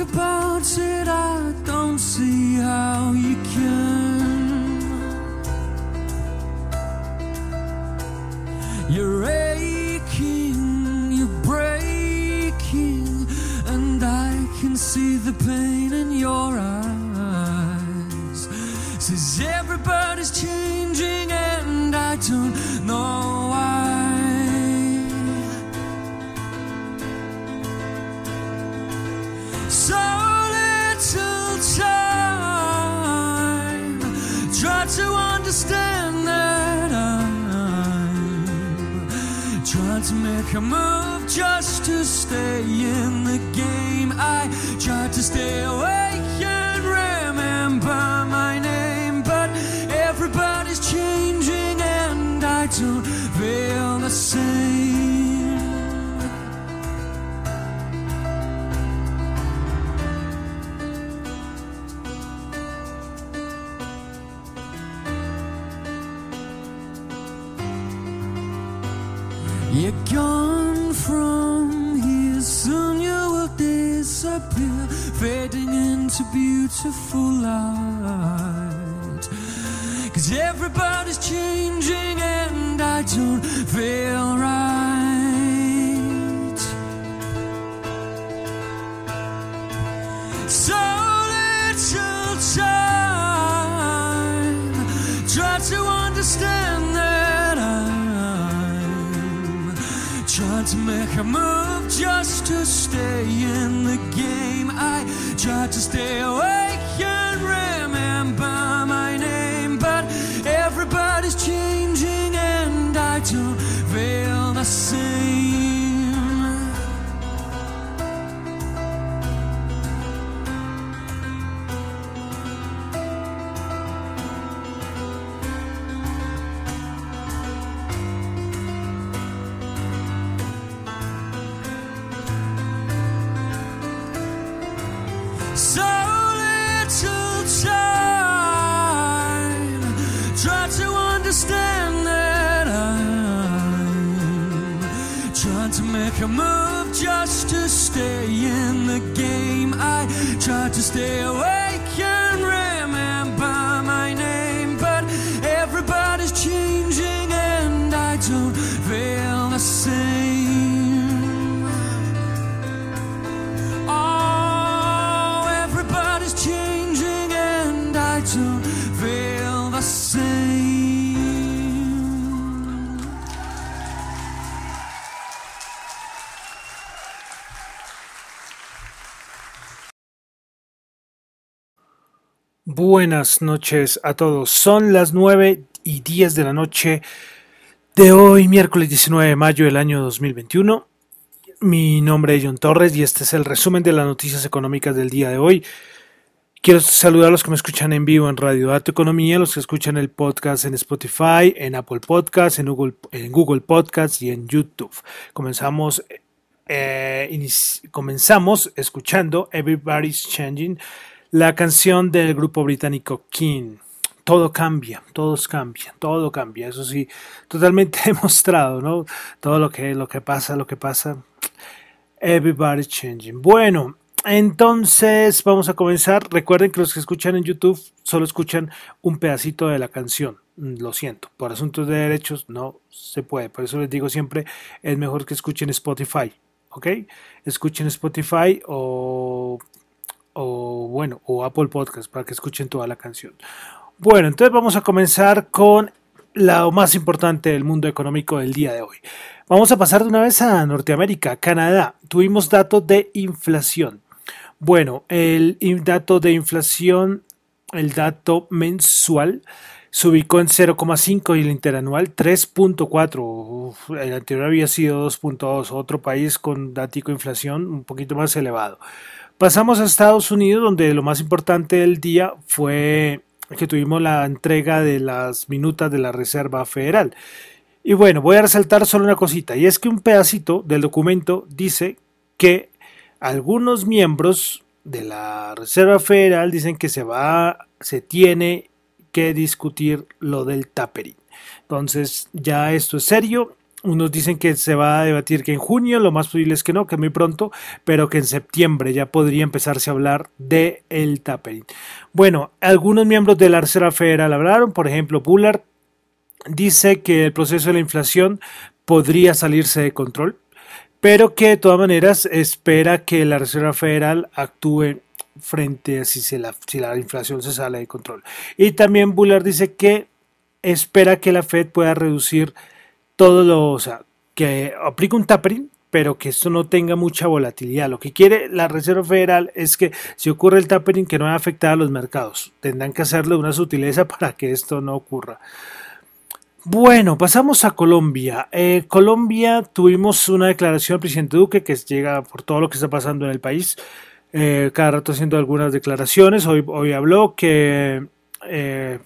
goodbye. To move just to stay in the game. I tried to stay awake and remember my name, but everybody's changing and I don't feel the same. Everybody's changing and I don't feel right. So little time, try to understand that I'm trying to make a move just to stay in the game. I tried to stay awake a move just to stay in the game. I tried to stay awake Buenas noches a todos. Son las 9 y 10 de la noche de hoy, miércoles 19 de mayo del año 2021. Mi nombre es John Torres y este es el resumen de las noticias económicas del día de hoy. Quiero saludar a los que me escuchan en vivo en Radio Dato Economía, los que escuchan el podcast en Spotify, en Apple Podcasts, en Google, en Google Podcasts y en YouTube. Comenzamos, eh, comenzamos escuchando Everybody's Changing, la canción del grupo británico King. Todo cambia, todos cambian, todo cambia. Eso sí, totalmente demostrado, ¿no? Todo lo que, lo que pasa, lo que pasa. Everybody's changing. Bueno, entonces vamos a comenzar. Recuerden que los que escuchan en YouTube solo escuchan un pedacito de la canción. Mm, Lo siento, por asuntos de derechos no se puede. Por eso les digo siempre, es mejor que escuchen Spotify. ¿Ok? Escuchen Spotify o, o bueno, o Apple Podcast para que escuchen toda la canción. Bueno, entonces vamos a comenzar con lo más importante del mundo económico del día de hoy. Vamos a pasar de una vez a Norteamérica, Canadá. Tuvimos datos de inflación. Bueno, el dato de inflación, el dato mensual, se ubicó en 0,5 y el interanual 3.4. Uf, El anterior había sido 2.2. Otro país con dático de inflación un poquito más elevado. Pasamos a Estados Unidos, donde lo más importante del día fue que tuvimos la entrega de las minutas de la Reserva Federal. Y bueno, voy a resaltar solo una cosita, y es que un pedacito del documento dice que algunos miembros de la Reserva Federal dicen que se va, se tiene que discutir lo del tapering. Entonces, ya esto es serio Unos dicen que se va a debatir que en junio, lo más posible es que no, que muy pronto, pero que en septiembre ya podría empezarse a hablar de el tapering. Bueno, algunos miembros de la Reserva Federal hablaron, por ejemplo, Bullard dice que el proceso de la inflación podría salirse de control, pero que de todas maneras espera que la Reserva Federal actúe frente a si, la, si la inflación se sale de control. Y también Bullard dice que espera que la Fed pueda reducir todo lo, o sea, que aplique un tapering, pero que esto no tenga mucha volatilidad. Lo que quiere la Reserva Federal es que si ocurre el tapering que no va a afectar a los mercados. Tendrán que hacerle una sutileza para que esto no ocurra. Bueno, pasamos a Colombia. Eh, Colombia tuvimos una declaración del presidente Duque que llega por todo lo que está pasando en el país. Eh, cada rato haciendo algunas declaraciones. Hoy, hoy habló que eh,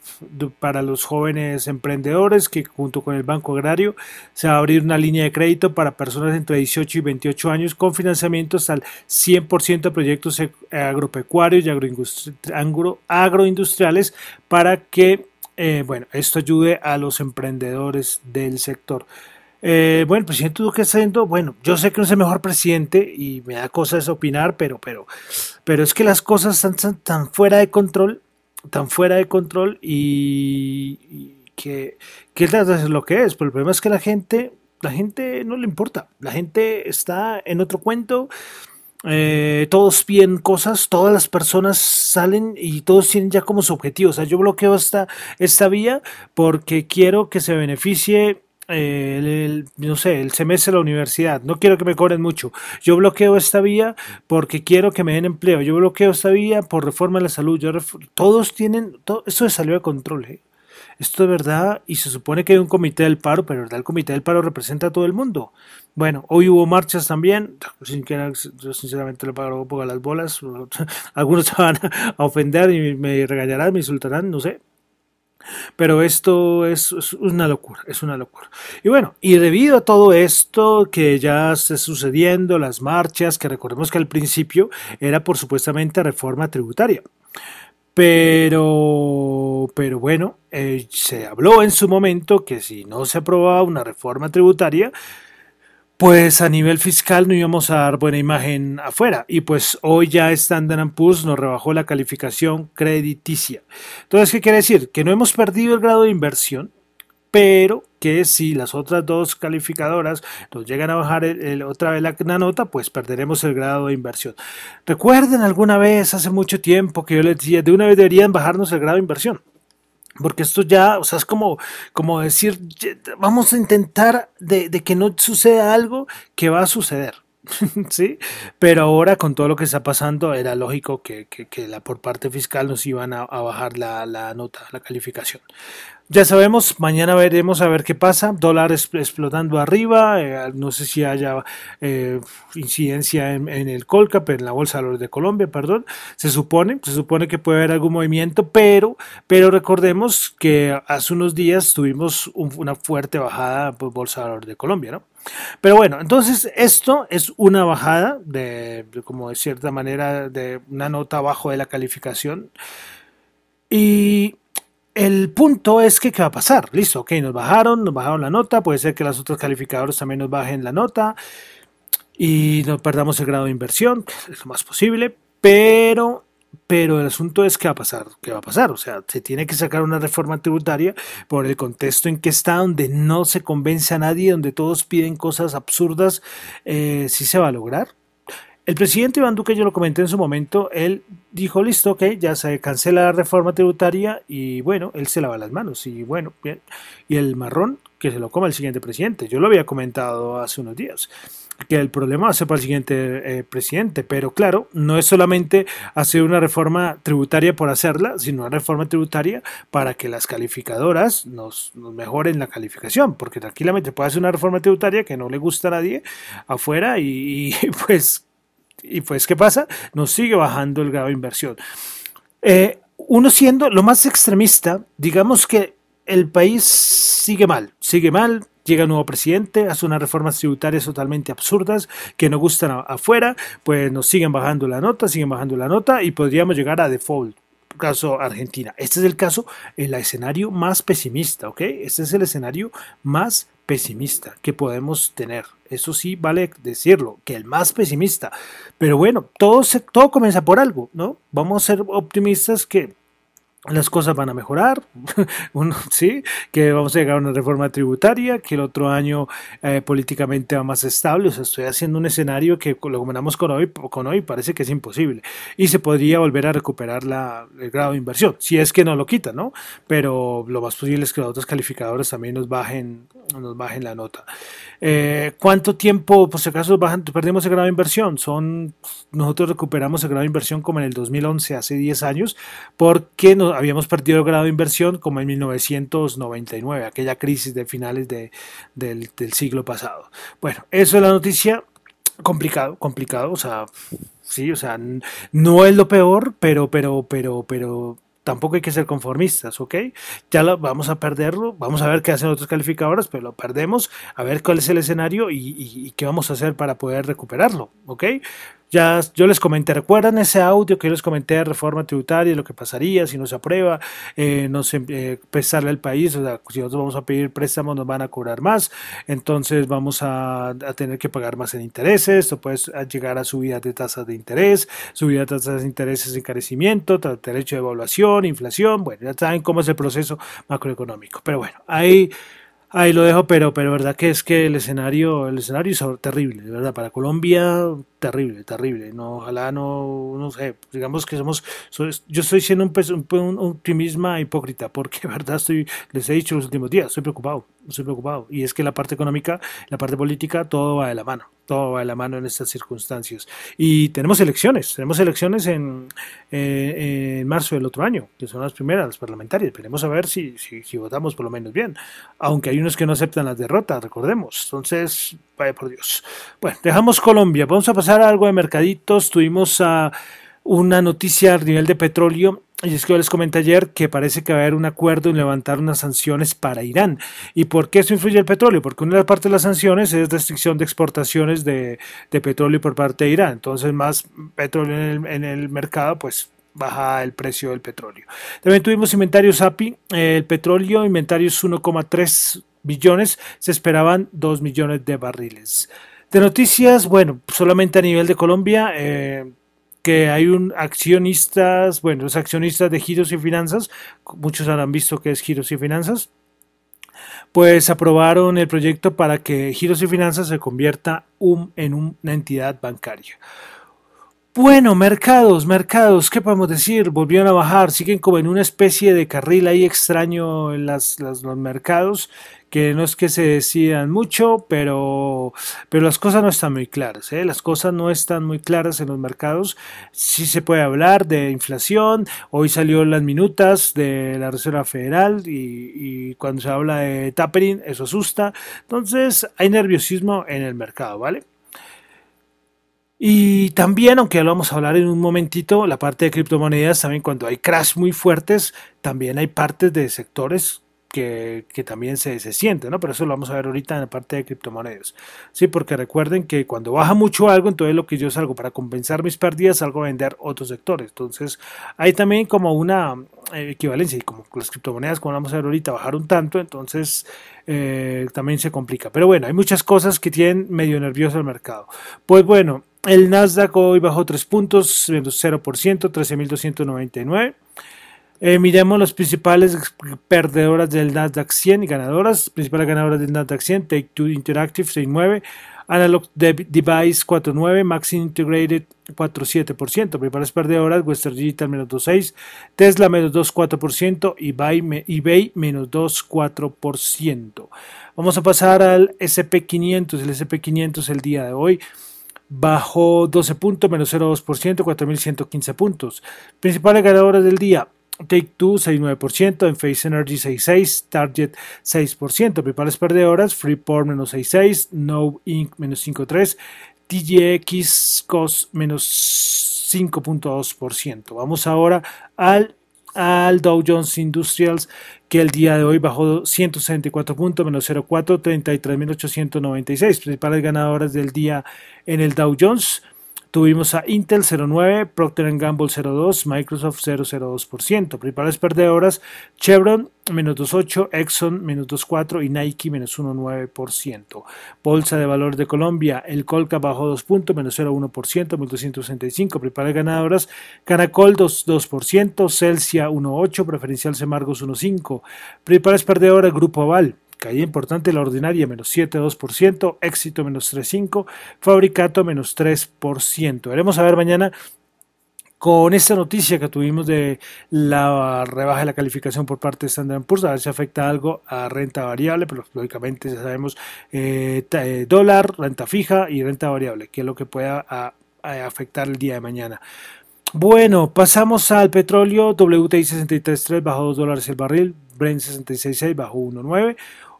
para los jóvenes emprendedores que junto con el Banco Agrario se va a abrir una línea de crédito para personas entre 18 y 28 años con financiamientos al 100% de proyectos agropecuarios y agroindustriales para que eh, bueno, esto ayude a los emprendedores del sector. Eh, bueno, el presidente Duque haciendo, bueno, yo sé que no es el mejor presidente y me da cosas opinar, pero, pero, pero es que las cosas están tan, fuera de control, tan fuera de control y, que, es lo que es. Pero el problema es que la gente, la gente no le importa, la gente está en otro cuento eh, todos piden cosas, todas las personas salen y todos tienen ya como su objetivo. O sea, yo bloqueo esta, esta vía porque quiero que se beneficie el, no sé, el semestre de la universidad. No quiero que me cobren mucho. Yo bloqueo esta vía porque quiero que me den empleo. Yo bloqueo esta vía por reforma de la salud. Yo todos tienen, todo, esto se salió de control. ¿eh? Esto es verdad y se supone que hay un comité del paro, pero ¿verdad? el comité del paro representa a todo el mundo. Bueno, hoy hubo marchas también, sin que yo sinceramente le pago un poco a las bolas, algunos se van a ofender y me regañarán, me insultarán, no sé, pero esto es, una locura, es una locura. Y bueno, y debido a todo esto que ya está sucediendo, las marchas, que recordemos que al principio era por supuestamente reforma tributaria. Pero, pero bueno, eh, se habló en su momento que si no se aprobaba una reforma tributaria, pues a nivel fiscal no íbamos a dar buena imagen afuera. Y pues hoy ya Standard Poor's nos rebajó la calificación crediticia. Entonces, ¿qué quiere decir? Que no hemos perdido el grado de inversión, pero que si las otras dos calificadoras nos llegan a bajar otra vez la, nota, pues perderemos el grado de inversión. Recuerden alguna vez, hace mucho tiempo, que yo les decía, de una vez deberían bajarnos el grado de inversión. Porque esto ya, o sea, es como, como decir, vamos a intentar de, que no suceda algo que va a suceder. ¿Sí? Pero ahora con todo lo que está pasando era lógico que, la, por parte fiscal nos iban a, bajar la, la, nota, la calificación. Ya sabemos, mañana veremos a ver qué pasa. Dólar explotando arriba. Eh, no sé si haya eh, incidencia en, el Colcap, en la Bolsa de Valores de Colombia, perdón. Se supone, se supone que puede haber algún movimiento, pero, pero recordemos que hace unos días tuvimos una fuerte bajada por Bolsa de Valores de Colombia, ¿no? Pero bueno, entonces esto es una bajada de, como de cierta manera, de una nota abajo de la calificación. Y el punto es que, ¿qué va a pasar? Listo, ok, nos bajaron, nos bajaron la nota, puede ser que las otras calificadores también nos bajen la nota y no perdamos el grado de inversión, es lo más posible, pero, pero el asunto es qué va a pasar, qué va a pasar, o sea, se tiene que sacar una reforma tributaria por el contexto en que está, donde no se convence a nadie, donde todos piden cosas absurdas, eh, si se va a lograr, el presidente Iván Duque, yo lo comenté en su momento, él dijo, listo, ok, ya se cancela la reforma tributaria y bueno, él se lava las manos y bueno, bien. Y el marrón, que se lo coma el siguiente presidente. Yo lo había comentado hace unos días, que el problema va a ser para el siguiente eh, presidente, pero claro, no es solamente hacer una reforma tributaria por hacerla, sino una reforma tributaria para que las calificadoras nos, mejoren la calificación, porque tranquilamente puede hacer una reforma tributaria que no le gusta a nadie afuera y pues y pues, ¿qué pasa? Nos sigue bajando el grado de inversión. Eh, uno siendo lo más extremista, digamos que el país sigue mal, sigue mal, llega un nuevo presidente, hace unas reformas tributarias totalmente absurdas que no gustan afuera, pues nos siguen bajando la nota, siguen bajando la nota y podríamos llegar a default caso Argentina. Este es el caso, el escenario más pesimista, ¿ok? Este es el escenario más pesimista que podemos tener. Eso sí vale decirlo, que el más pesimista. Pero bueno, todo, se, todo comienza por algo, ¿no? Vamos a ser optimistas que las cosas van a mejorar, uno, sí, que vamos a llegar a una reforma tributaria, que el otro año eh, políticamente va más estable, o sea, estoy haciendo un escenario que lo combinamos con hoy, con hoy parece que es imposible, y se podría volver a recuperar la, el grado de inversión, si es que no lo quita, ¿no? Pero lo más posible es que los otros calificadores también nos bajen, nos bajen la nota. Eh, ¿Cuánto tiempo, por si acaso, bajan, perdimos el grado de inversión? Son, nosotros recuperamos el grado de inversión como en el 2011, hace 10 años, porque nos habíamos perdido el grado de inversión como en 1999, aquella crisis de finales de, del, del siglo pasado. Bueno, eso es la noticia complicado, complicado, o sea, sí, o sea, no es lo peor, pero, pero, pero, pero tampoco hay que ser conformistas, ¿ok? Ya lo, vamos a perderlo, vamos a ver qué hacen otros calificadores, pero lo perdemos, a ver cuál es el escenario y, y, y qué vamos a hacer para poder recuperarlo, ¿ok? Ya yo les comenté, ¿recuerdan ese audio que yo les comenté de reforma tributaria, lo que pasaría si no se aprueba, eh, no se eh, prestarle al país, o sea, si nosotros vamos a pedir préstamos nos van a cobrar más, entonces vamos a, a tener que pagar más en intereses, esto puede llegar a subidas de tasas de interés, subida de tasas de intereses, encarecimiento, derecho de evaluación, inflación, bueno, ya saben cómo es el proceso macroeconómico, pero bueno, ahí... Ahí lo dejo, pero, pero verdad que es que el escenario, el escenario es terrible, de verdad, para Colombia, terrible, terrible. No, ojalá no, no sé, digamos que somos, yo estoy siendo un, un, un, optimismo hipócrita, porque verdad estoy, les he dicho los últimos días, estoy preocupado, estoy preocupado. Y es que la parte económica, la parte política, todo va de la mano, todo va de la mano en estas circunstancias. Y tenemos elecciones, tenemos elecciones en, eh, en marzo del otro año, que son las primeras, las parlamentarias. Esperemos a ver si, si, si votamos por lo menos bien, aunque hay unos que no aceptan las derrotas, recordemos. Entonces, vaya por Dios. Bueno, dejamos Colombia, vamos a pasar algo de mercaditos. Tuvimos a una noticia a nivel de petróleo y es que yo les comenté ayer que parece que va a haber un acuerdo en levantar unas sanciones para Irán. ¿Y por qué eso influye el petróleo? Porque una de las partes de las sanciones es restricción de exportaciones de, petróleo por parte de Irán. Entonces, más petróleo en el, mercado, pues baja el precio del petróleo. También tuvimos inventarios API. El petróleo, inventarios 1,3 billones, se esperaban 2 millones de barriles. De noticias, bueno, solamente a nivel de Colombia, eh, que hay un accionistas, bueno, los accionistas de Giros y Finanzas, muchos habrán visto que es Giros y Finanzas, pues aprobaron el proyecto para que Giros y Finanzas se convierta un, en una entidad bancaria. Bueno, mercados, mercados, ¿qué podemos decir? Volvieron a bajar, siguen como en una especie de carril ahí extraño en las, las, los mercados, que no es que se decidan mucho, pero, pero las cosas no están muy claras, ¿eh? las cosas no están muy claras en los mercados. Sí se puede hablar de inflación, hoy salió las minutas de la Reserva Federal y, cuando se habla de tapering, eso asusta, entonces hay nerviosismo en el mercado, ¿vale? Y también, aunque ya lo vamos a hablar en un momentito, la parte de criptomonedas, también cuando hay crash muy fuertes, también hay partes de sectores que, también se, se sienten, ¿no? Pero eso lo vamos a ver ahorita en la parte de criptomonedas. Sí, porque recuerden que cuando baja mucho algo, entonces lo que yo salgo para compensar mis pérdidas, salgo a vender otros sectores. Entonces, hay también como una eh, equivalencia y como las criptomonedas, como vamos a ver ahorita, bajaron tanto, entonces eh, también se complica. Pero bueno, hay muchas cosas que tienen medio nervioso el mercado. Pues bueno, el Nasdaq hoy bajó 3 puntos, menos 0%, 13.299. Eh, miremos las principales perdedoras del Nasdaq 100 y ganadoras. Principales ganadoras del Nasdaq 100, Take Two Interactive 6.9, Analog Device 4.9, Maxim Integrated 4.7%. Principales perdedoras, Western Digital menos 2.6, Tesla menos 2.4% y eBay menos 2.4%. Vamos a pasar al SP500. El SP500 el día de hoy bajó 12 puntos, menos 0,2%, 4.115 puntos. Principales ganadoras del día, Take Two 6,9%, Enphase Energy 6,6%, Target 6%, principales perdedoras, Freeport menos 6,6%, No Inc. menos 5,3%, TGX Cost menos 5.2%. Vamos ahora al al Dow Jones Industrials, que el día de hoy bajó 164 puntos, menos 0,4, 33.896. Principales ganadoras del día en el Dow Jones. Tuvimos a Intel 0,9, Procter Gamble 0,2, Microsoft 0,02%. Principales perdedoras, Chevron menos 2,8, Exxon menos 2,4 y Nike menos 1,9%. Bolsa de Valores de Colombia, el Colca bajó 2 puntos, menos 0,1%, 1.265. Principales ganadoras, Caracol 2%, Celsia 1,8, Preferencial Semargos 1,5. Principales perdedoras, Grupo Aval caída importante la ordinaria, menos 7,2%, éxito menos 3,5%, fabricato menos 3%. Veremos a ver mañana con esta noticia que tuvimos de la rebaja de la calificación por parte de Standard Poor's, a ver si afecta algo a renta variable, pero lógicamente ya sabemos eh, eh, dólar, renta fija y renta variable, que es lo que pueda afectar el día de mañana. Bueno, pasamos al petróleo, WTI 63.3 bajó 2 dólares el barril, Brent 66.6 bajó 1.9,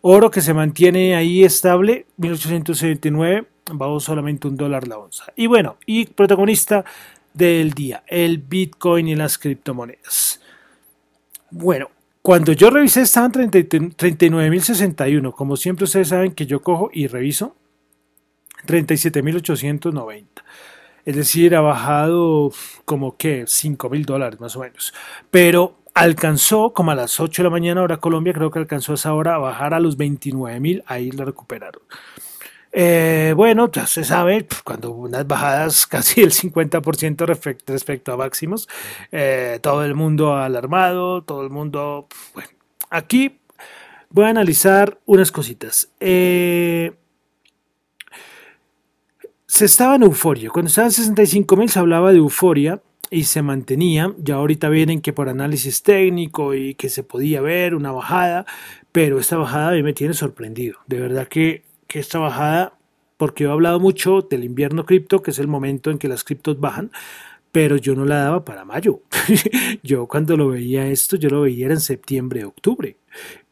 Oro que se mantiene ahí estable, 1879, bajó solamente un dólar la onza. Y bueno, y protagonista del día, el Bitcoin y las criptomonedas. Bueno, cuando yo revisé estaban 39.061, como siempre ustedes saben que yo cojo y reviso 37.890. Es decir, ha bajado como que 5.000 dólares más o menos. Pero alcanzó como a las 8 de la mañana hora Colombia, creo que alcanzó a esa hora a bajar a los 29 mil, ahí lo recuperaron. Eh, bueno, ya se sabe, cuando unas bajadas casi el 50% respecto, a máximos, eh, todo el mundo alarmado, todo el mundo, bueno, aquí voy a analizar unas cositas. Eh, se estaba en euforia, cuando estaba en 65 mil se hablaba de euforia, y se mantenía. Ya ahorita vienen que por análisis técnico y que se podía ver una bajada, pero esta bajada a mí me tiene sorprendido. De verdad que, que esta bajada, porque he hablado mucho del invierno cripto, que es el momento en que las criptos bajan, pero yo no la daba para mayo. yo cuando lo veía esto, yo lo veía en septiembre, octubre.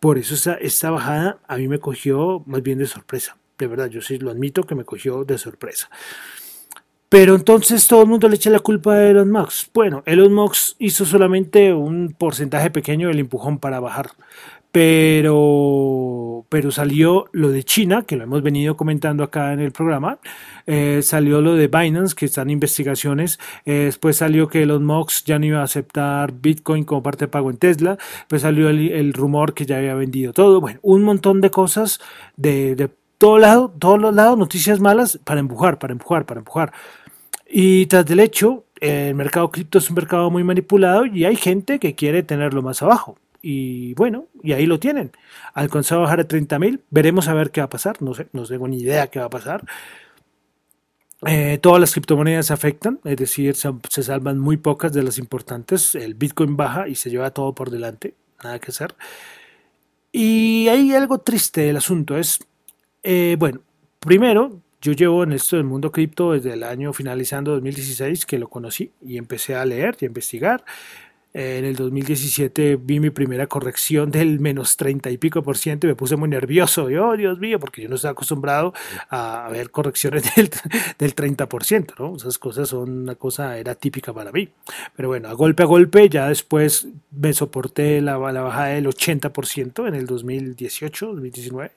Por eso esta, esta bajada a mí me cogió más bien de sorpresa. De verdad, yo sí lo admito que me cogió de sorpresa. Pero entonces todo el mundo le echa la culpa a Elon Musk. Bueno, Elon Musk hizo solamente un porcentaje pequeño del empujón para bajar. Pero, pero salió lo de China, que lo hemos venido comentando acá en el programa. Eh, salió lo de Binance, que están investigaciones. Eh, después salió que Elon Musk ya no iba a aceptar Bitcoin como parte de pago en Tesla. Después salió el, rumor que ya había vendido todo. Bueno, un montón de cosas de, de todo lado, todos los lados, noticias malas para empujar, para empujar, para empujar. Y tras del hecho, el mercado cripto es un mercado muy manipulado y hay gente que quiere tenerlo más abajo. Y bueno, y ahí lo tienen. Alcanzó a bajar a 30 mil. Veremos a ver qué va a pasar. No sé, no tengo ni idea qué va a pasar. Eh, todas las criptomonedas afectan, es decir, se, salvan muy pocas de las importantes. El Bitcoin baja y se lleva todo por delante. Nada que hacer. Y hay algo triste del asunto. Es, eh, bueno, primero, yo llevo en esto del mundo cripto desde el año finalizando 2016 que lo conocí y empecé a leer y a investigar. En el 2017 vi mi primera corrección del menos 30 y pico por ciento y me puse muy nervioso. Yo, oh, Dios mío, porque yo no estaba acostumbrado a ver correcciones del, del 30%, ¿no? Esas cosas son una cosa, era típica para mí. Pero bueno, a golpe a golpe, ya después me soporté la, la bajada del 80% en el 2018, 2019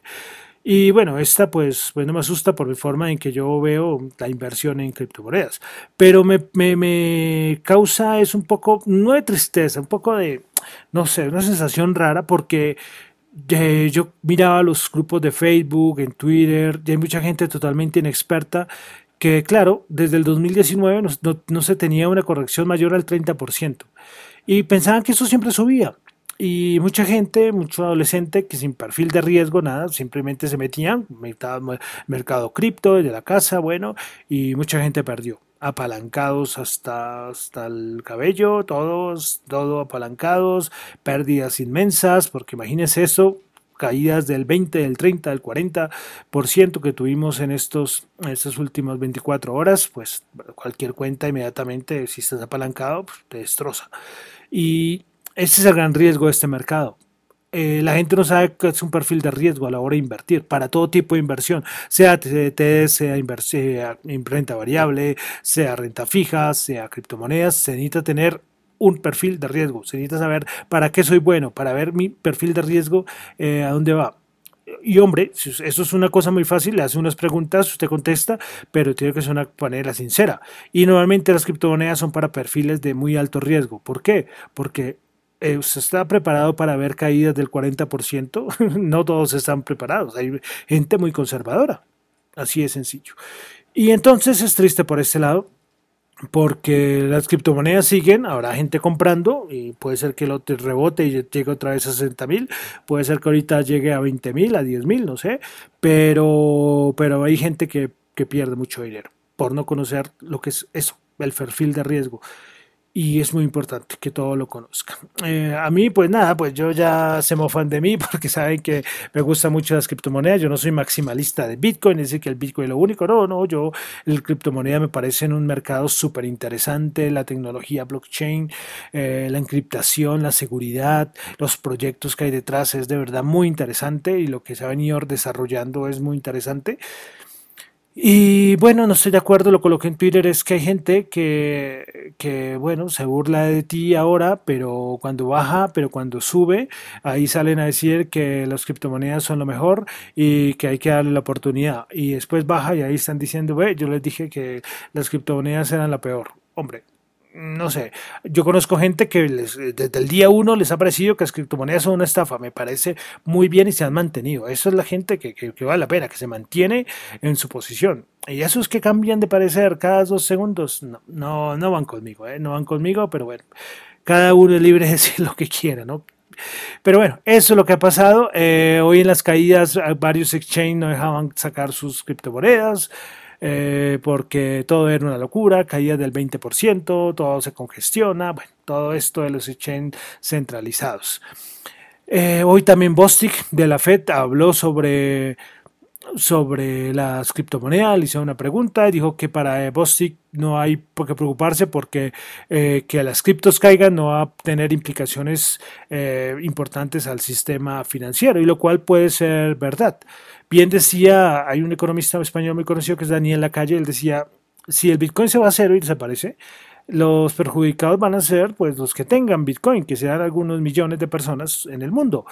y bueno, esta pues, pues no me asusta por mi forma en que yo veo la inversión en criptomonedas. Pero me, me, causa es un poco, no de tristeza, un poco de, no sé, una sensación rara porque eh, yo miraba los grupos de Facebook, en Twitter, y hay mucha gente totalmente inexperta que, claro, desde el 2019 no, no, no se tenía una corrección mayor al 30%. Y pensaban que eso siempre subía. Y mucha gente, mucho adolescente que sin perfil de riesgo, nada, simplemente se metían, mercado cripto desde la casa, bueno, y mucha gente perdió. Apalancados hasta, hasta el cabello, todos, todo apalancados, pérdidas inmensas, porque imagínense eso, caídas del 20, del 30, del 40% que tuvimos en estos en estas últimas 24 horas, pues cualquier cuenta inmediatamente, si estás apalancado, pues, te destroza. Y ese es el gran riesgo de este mercado. Eh, la gente no sabe qué es un perfil de riesgo a la hora de invertir, para todo tipo de inversión, sea TDT, sea, sea renta variable, sea renta fija, sea criptomonedas, se necesita tener un perfil de riesgo, se necesita saber para qué soy bueno, para ver mi perfil de riesgo, eh, a dónde va. y hombre, eso es una cosa muy fácil, le hace unas preguntas, usted contesta, pero tiene que ser una manera sincera. Y normalmente las criptomonedas son para perfiles de muy alto riesgo. ¿Por qué? Porque eh, está preparado para ver caídas del 40%, no todos están preparados, hay gente muy conservadora, así de sencillo. Y entonces es triste por este lado, porque las criptomonedas siguen, habrá gente comprando y puede ser que lo rebote y llegue otra vez a 60 mil, puede ser que ahorita llegue a 20 mil, a 10 mil, no sé, pero, pero hay gente que, que pierde mucho dinero por no conocer lo que es eso, el perfil de riesgo y es muy importante que todo lo conozcan. Eh, a mí, pues nada, pues yo ya se mofan de mí porque saben que me gustan mucho las criptomonedas. Yo no soy maximalista de Bitcoin, es decir, que el Bitcoin es lo único. No, no, yo, el criptomoneda me parece en un mercado súper interesante. La tecnología blockchain, eh, la encriptación, la seguridad, los proyectos que hay detrás es de verdad muy interesante y lo que se ha venido desarrollando es muy interesante. Y bueno, no estoy de acuerdo, lo coloqué en Twitter, es que hay gente que, que, bueno, se burla de ti ahora, pero cuando baja, pero cuando sube, ahí salen a decir que las criptomonedas son lo mejor y que hay que darle la oportunidad. Y después baja y ahí están diciendo, ve, yo les dije que las criptomonedas eran la peor. Hombre, no sé, yo conozco gente que desde el día uno les ha parecido que las criptomonedas son una estafa, me parece muy bien y se han mantenido. Eso es la gente que, que, vale la pena, que se mantiene en su posición. Y esos que cambian de parecer cada dos segundos, no, no, no van conmigo, ¿eh? no van conmigo, pero bueno, cada uno es libre de decir lo que quiera, ¿no? Pero bueno, eso es lo que ha pasado. Eh, hoy en las caídas varios exchanges no dejaban sacar sus criptomonedas. Eh, porque todo era una locura, caía del 20%, todo se congestiona, bueno, todo esto de los exchanges centralizados. Eh, hoy también Bostic de la Fed habló sobre sobre las criptomonedas, le hizo una pregunta, dijo que para Bostic no hay por qué preocuparse porque eh, que las criptos caigan no va a tener implicaciones eh, importantes al sistema financiero, y lo cual puede ser verdad. Bien decía, hay un economista español muy conocido que es Daniel Lacalle, él decía, si el Bitcoin se va a cero y desaparece, los perjudicados van a ser pues los que tengan Bitcoin, que sean algunos millones de personas en el mundo.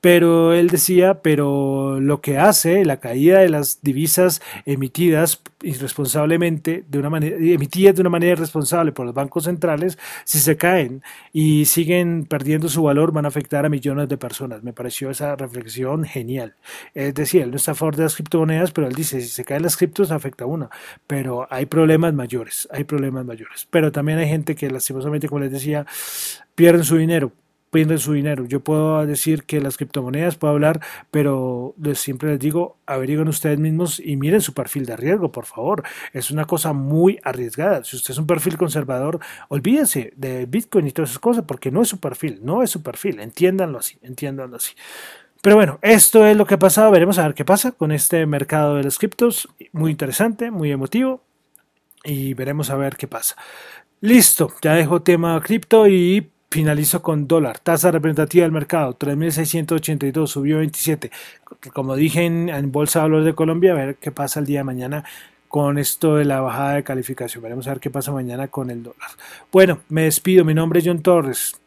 Pero él decía, pero lo que hace la caída de las divisas emitidas irresponsablemente, de una manera, emitidas de una manera irresponsable por los bancos centrales, si se caen y siguen perdiendo su valor, van a afectar a millones de personas. Me pareció esa reflexión genial. Es decir, él no está a favor de las criptomonedas, pero él dice, si se caen las criptos, afecta a uno. Pero hay problemas mayores, hay problemas mayores. Pero también hay gente que lastimosamente, como les decía, pierden su dinero pierden su dinero. Yo puedo decir que las criptomonedas, puedo hablar, pero les, siempre les digo, averigüen ustedes mismos y miren su perfil de riesgo, por favor. Es una cosa muy arriesgada. Si usted es un perfil conservador, olvídese de Bitcoin y todas esas cosas, porque no es su perfil, no es su perfil. Entiéndanlo así, entiéndanlo así. Pero bueno, esto es lo que ha pasado. Veremos a ver qué pasa con este mercado de los criptos. Muy interesante, muy emotivo. Y veremos a ver qué pasa. Listo, ya dejo tema cripto y finalizo con dólar. Tasa representativa del mercado, 3.682, subió 27. Como dije en, Bolsa de Valores de Colombia, a ver qué pasa el día de mañana con esto de la bajada de calificación. Veremos a ver qué pasa mañana con el dólar. Bueno, me despido. Mi nombre es John Torres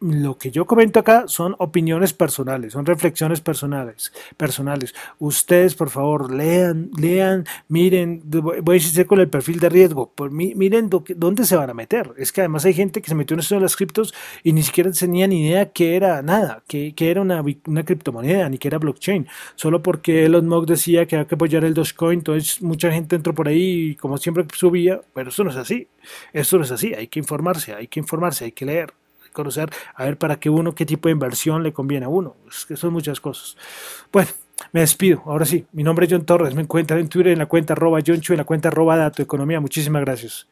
lo que yo comento acá son opiniones personales, son reflexiones personales, personales. Ustedes, por favor, lean, lean, miren, voy a decir con el perfil de riesgo, por, miren dónde se van a meter. Es que además hay gente que se metió en esto de las criptos y ni siquiera tenía ni idea que era nada, que, era una, una, criptomoneda, ni que era blockchain, solo porque Elon Musk decía que había que apoyar el Dogecoin, entonces mucha gente entró por ahí y como siempre subía, pero eso no es así, eso no es así, hay que informarse, hay que informarse, hay que leer conocer, a ver para qué uno, qué tipo de inversión le conviene a uno. Es que son muchas cosas. Bueno, me despido. Ahora sí, mi nombre es John Torres. Me encuentran en Twitter en la cuenta arroba John en la cuenta arroba Dato Economía. Muchísimas gracias.